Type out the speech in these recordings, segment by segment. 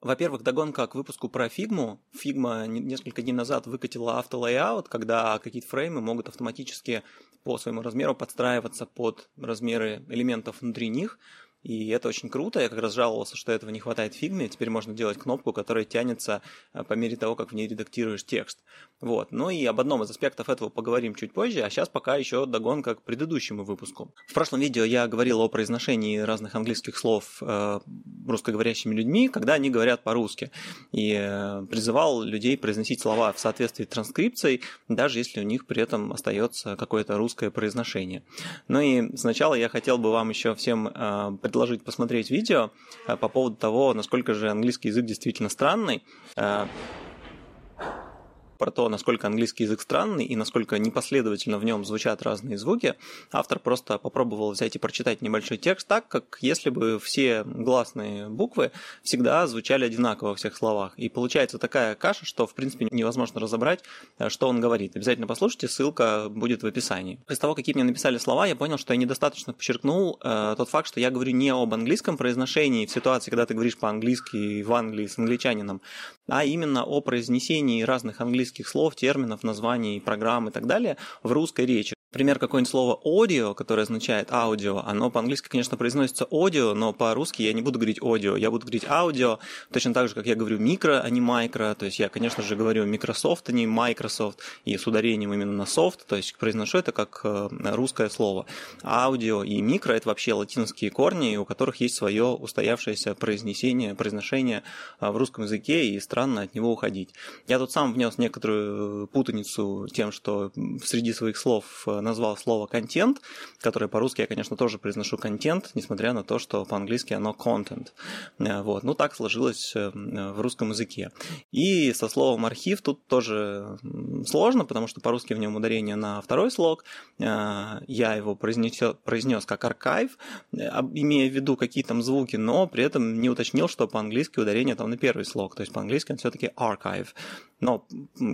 Во-первых, догонка к выпуску про фигму. Фигма несколько дней назад выкатила auto layout, когда какие-то фреймы могут автоматически по своему размеру подстраиваться под размеры элементов внутри них. И это очень круто. Я как раз жаловался, что этого не хватает в фигме. Теперь можно делать кнопку, которая тянется э, по мере того, как в ней редактируешь текст. Вот. Ну и об одном из аспектов этого поговорим чуть позже, а сейчас пока еще догонка к предыдущему выпуску. В прошлом видео я говорил о произношении разных английских слов э, русскоговорящими людьми, когда они говорят по-русски. И э, призывал людей произносить слова в соответствии с транскрипцией, даже если у них при этом остается какое-то русское произношение. Ну и сначала я хотел бы вам еще всем предложить посмотреть видео э, по поводу того, насколько же английский язык действительно странный. Про то, насколько английский язык странный и насколько непоследовательно в нем звучат разные звуки, автор просто попробовал взять и прочитать небольшой текст так, как если бы все гласные буквы всегда звучали одинаково во всех словах. И получается такая каша, что в принципе невозможно разобрать, э, что он говорит. Обязательно послушайте, ссылка будет в описании. Из того, какие мне написали слова, я понял, что я недостаточно подчеркнул э, тот факт, что я говорю не об английском произношении в ситуации, когда ты говоришь по-английски в Англии с англичанином, а именно о произнесении разных английских слов, терминов, названий, программ и так далее в русской речи. Например, какое-нибудь слово audio, которое означает аудио, оно по-английски, конечно, произносится audio, но по-русски я не буду говорить audio, я буду говорить аудио, точно так же, как я говорю микро, а не micro, то есть я, конечно же, говорю Microsoft, а не Microsoft, и с ударением именно на soft, то есть произношу это как э, русское слово. Аудио и микро – это вообще латинские корни, у которых есть свое устоявшееся произнесение, произношение э, в русском языке, и странно от него уходить. Я тут сам внес некоторую путаницу тем, что среди своих слов э, назвал слово контент, которое по-русски я, конечно, тоже произношу контент, несмотря на то, что по-английски оно content. Э, вот. Ну, так сложилось э, в русском языке. И со словом архив тут тоже сложно, потому что по-русски в нем ударение на второй слог. Э, я его произнес, произнес как архив, имея в виду какие там звуки, но при этом не уточнил, что по-английски ударение там на первый слог. То есть по-английски он все-таки archive. Но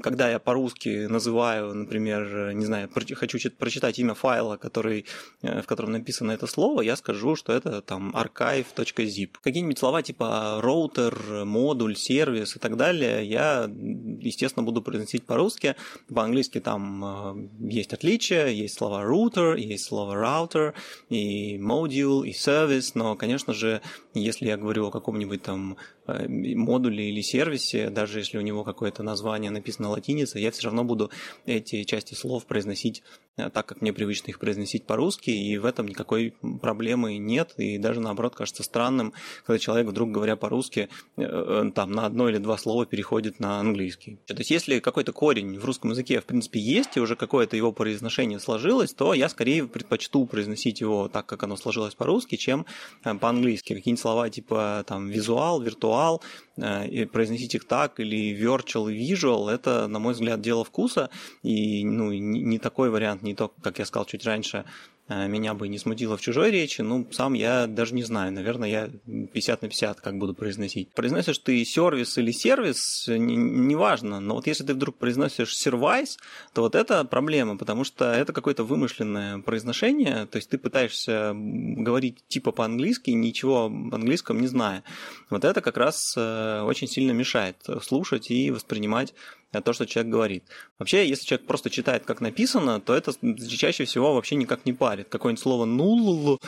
когда я по-русски называю, например, не знаю, хочу прочитать имя файла, который, э, в котором написано это слово, я скажу, что это там archive.zip. Какие-нибудь слова типа роутер, модуль, сервис и так далее я, естественно, буду произносить по-русски. По-английски там э, есть отличия, есть слова router, есть слово router, и module, и service, но, конечно же, если я говорю о каком-нибудь там Э, модуле или сервисе, даже если у него какое-то название написано латиницей, я все равно буду эти части слов произносить э, так, как мне привычно их произносить по-русски, и в этом никакой проблемы нет, и даже наоборот кажется странным, когда человек вдруг, говоря по-русски, э, там на одно или два слова переходит на английский. То есть если какой-то корень в русском языке в принципе есть, и уже какое-то его произношение сложилось, то я скорее предпочту произносить его так, как оно сложилось по-русски, чем по-английски. Какие-нибудь слова типа там визуал, виртуал, э, произносить их так, или virtual visual, это, на мой взгляд, дело вкуса, и ну, не такой вариант, не то, как я сказал чуть раньше, меня бы не смутило в чужой речи, ну, сам я даже не знаю, наверное, я 50 на 50 как буду произносить. Произносишь ты сервис или сервис, неважно, не но вот если ты вдруг произносишь сервайс, то вот это проблема, потому что это какое-то вымышленное произношение, то есть ты пытаешься говорить типа по-английски, ничего об английском не зная. Вот это как раз э, очень сильно мешает слушать и воспринимать то, что человек говорит. Вообще, если человек просто читает, как написано, то это чаще всего вообще никак не парит. Какое-нибудь слово «нул»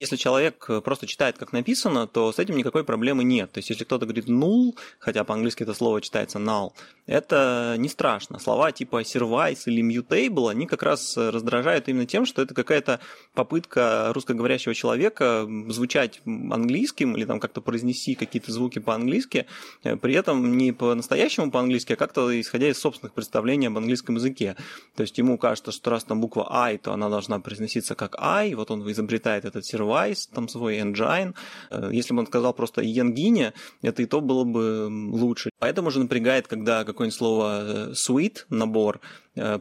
Если человек просто читает, как написано, то с этим никакой проблемы нет. То есть, если кто-то говорит null, хотя по-английски это слово читается null, это не страшно. Слова типа service или mutable, они как раз э, раздражают именно тем, что это какая-то попытка русскоговорящего человека звучать английским или там как-то произнести какие-то звуки по-английски, э, при этом не по-настоящему по-английски, а как-то исходя из собственных представлений об английском языке. То есть, ему кажется, что раз там буква I, то она должна произноситься как I, вот он изобретает этот Wise, там свой engine. Э, если бы он сказал просто Янгине, это и то было бы лучше. Поэтому же напрягает, когда какое-нибудь слово э, suite, набор,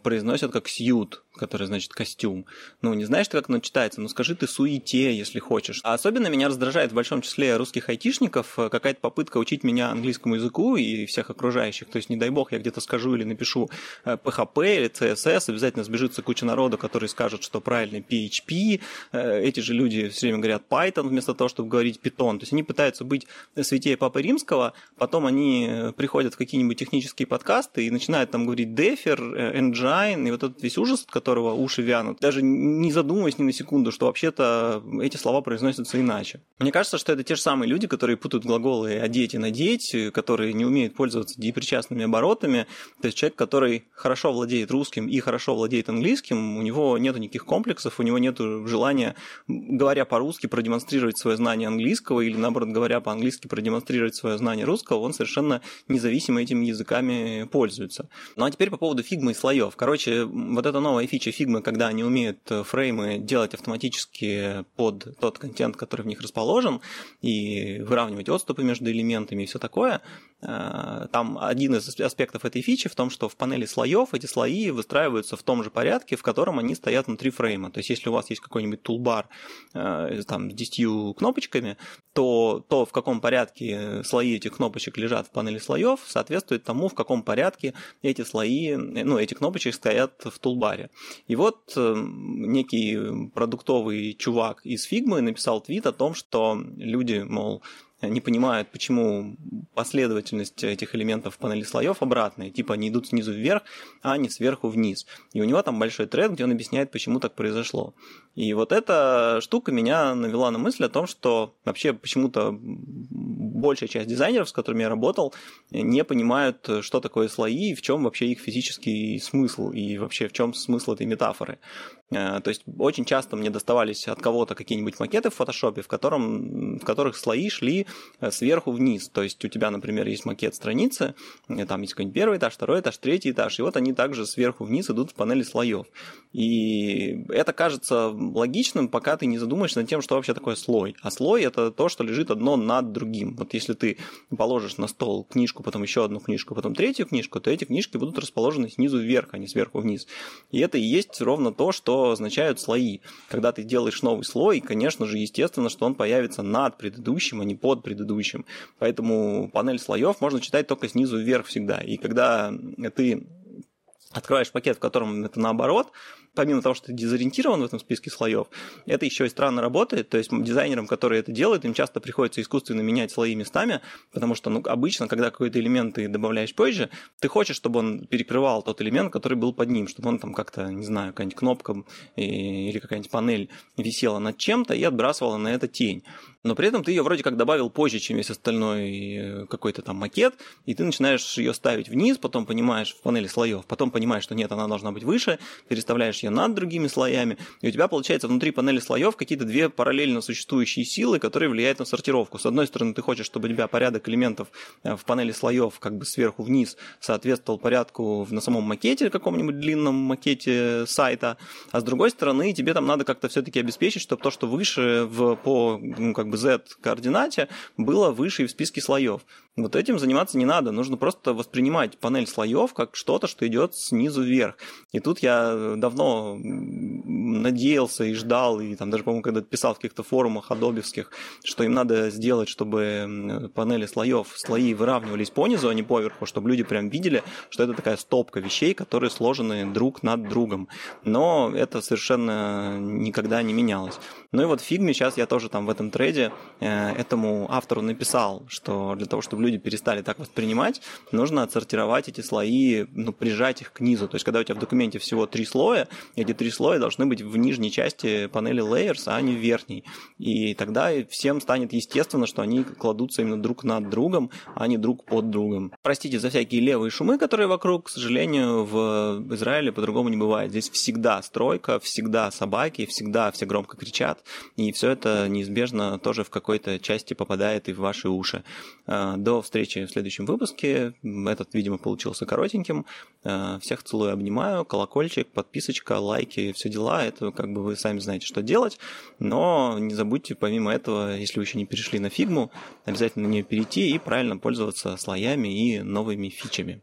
произносят как suit, который значит костюм. Ну, не знаешь, как оно читается, ну скажи ты суете, если хочешь. А особенно меня раздражает в большом числе русских айтишников э, какая-то попытка учить меня английскому языку и всех окружающих. То есть, не дай бог, я где-то скажу или напишу PHP э, или CSS, обязательно сбежится куча народа, который скажет, что правильно PHP. Э, эти же люди все время говорят Python вместо того, чтобы говорить Python. То есть, они пытаются быть святее Папы Римского, потом они приходят в какие-нибудь технические подкасты и начинают там говорить Defer, Engine, и вот этот весь ужас, который которого уши вянут, даже не задумываясь ни на секунду, что вообще-то эти слова произносятся иначе. Мне кажется, что это те же самые люди, которые путают глаголы «одеть» и «надеть», которые не умеют пользоваться депричастными оборотами. То есть человек, который хорошо владеет русским и хорошо владеет английским, у него нет никаких комплексов, у него нет желания, говоря по-русски, продемонстрировать свое знание английского или, наоборот, говоря по-английски, продемонстрировать свое знание русского, он совершенно независимо этими языками пользуется. Ну а теперь по поводу фигмы и слоев. Короче, вот эта новая фича фигмы, когда они умеют э, фреймы делать автоматически под тот контент, который в них расположен, и выравнивать отступы между элементами и все такое, э, там один из аспектов этой фичи в том, что в панели слоев эти слои выстраиваются в том же порядке, в котором они стоят внутри фрейма. То есть, если у вас есть какой-нибудь тулбар э, там, с 10 кнопочками, то то, в каком порядке слои этих кнопочек лежат в панели слоев, соответствует тому, в каком порядке эти слои, ну, эти кнопочки стоят в тулбаре. И вот э, некий продуктовый чувак из Фигмы написал твит о том, что люди, мол, не понимают, почему последовательность этих элементов в панели слоев обратная. Типа они идут снизу вверх, а не сверху вниз. И у него там большой тред, где он объясняет, почему так произошло. И вот эта штука меня навела на мысль о том, что вообще почему-то большая часть дизайнеров, с которыми я работал, не понимают, что такое слои и в чем вообще их физический смысл и вообще в чем смысл этой метафоры. Э, то есть очень часто мне доставались от кого-то какие-нибудь макеты в фотошопе, в, котором, в которых слои шли э, сверху вниз. То есть у тебя, например, есть макет страницы, э, там есть какой-нибудь первый этаж, второй этаж, третий этаж, и вот они также сверху вниз идут в панели слоев. И это кажется логичным, пока ты не задумаешься над тем, что вообще такое слой. А слой это то, что лежит одно над другим. Вот если ты положишь на стол книжку, потом еще одну книжку, потом третью книжку, то эти книжки будут расположены снизу вверх, а не сверху вниз. И это и есть ровно то, что означают слои. Когда ты делаешь новый слой, конечно же, естественно, что он появится над предыдущим, а не под предыдущим. Поэтому панель слоев можно читать только снизу вверх всегда. И когда ты открываешь пакет, в котором это наоборот, помимо того, что ты дезориентирован в этом списке слоев, это еще и странно работает. То есть дизайнерам, которые это делают, им часто приходится искусственно менять слои местами, потому что ну, обычно, когда какой-то элемент ты добавляешь позже, ты хочешь, чтобы он перекрывал тот элемент, который был под ним, чтобы он там как-то, не знаю, какая-нибудь кнопка или какая-нибудь панель висела над чем-то и отбрасывала на это тень но при этом ты ее вроде как добавил позже, чем весь остальной э, какой-то там макет, и ты начинаешь ее ставить вниз, потом понимаешь в панели слоев, потом понимаешь, что нет, она должна быть выше, переставляешь ее над другими слоями, и у тебя получается внутри панели слоев какие-то две параллельно существующие силы, которые влияют на сортировку. С одной стороны, ты хочешь, чтобы у тебя порядок элементов э, в панели слоев как бы сверху вниз соответствовал порядку на самом макете, каком-нибудь длинном макете сайта, а с другой стороны, тебе там надо как-то все-таки обеспечить, чтобы то, что выше в, по ну, как бы Z-координате было выше в списке слоев. Вот этим заниматься не надо, нужно просто воспринимать панель слоев как что-то, что идет снизу вверх. И тут я давно надеялся и ждал, и там даже, по-моему, когда писал в каких-то форумах адобевских, что им надо сделать, чтобы панели слоев, слои выравнивались по низу, а не поверху, чтобы люди прям видели, что это такая стопка вещей, которые сложены друг над другом. Но это совершенно никогда не менялось. Ну и вот в фигме сейчас я тоже там в этом трейде э, этому автору написал, что для того, чтобы люди перестали так воспринимать, нужно отсортировать эти слои, ну, прижать их к низу. То есть, когда у тебя в документе всего три слоя, эти три слоя должны быть в нижней части панели layers, а не в верхней. И тогда всем станет естественно, что они кладутся именно друг над другом, а не друг под другом. Простите за всякие левые шумы, которые вокруг. К сожалению, в Израиле по-другому не бывает. Здесь всегда стройка, всегда собаки, всегда все громко кричат. Звучат, и все это неизбежно тоже в какой-то части попадает и в ваши уши. Э, до встречи в следующем выпуске. Этот, видимо, получился коротеньким. Э, всех целую, обнимаю. Колокольчик, подписочка, лайки, все дела. Это как бы вы сами знаете, что делать. Но не забудьте, помимо этого, если вы еще не перешли на фигму, обязательно на нее перейти и правильно пользоваться слоями и новыми фичами.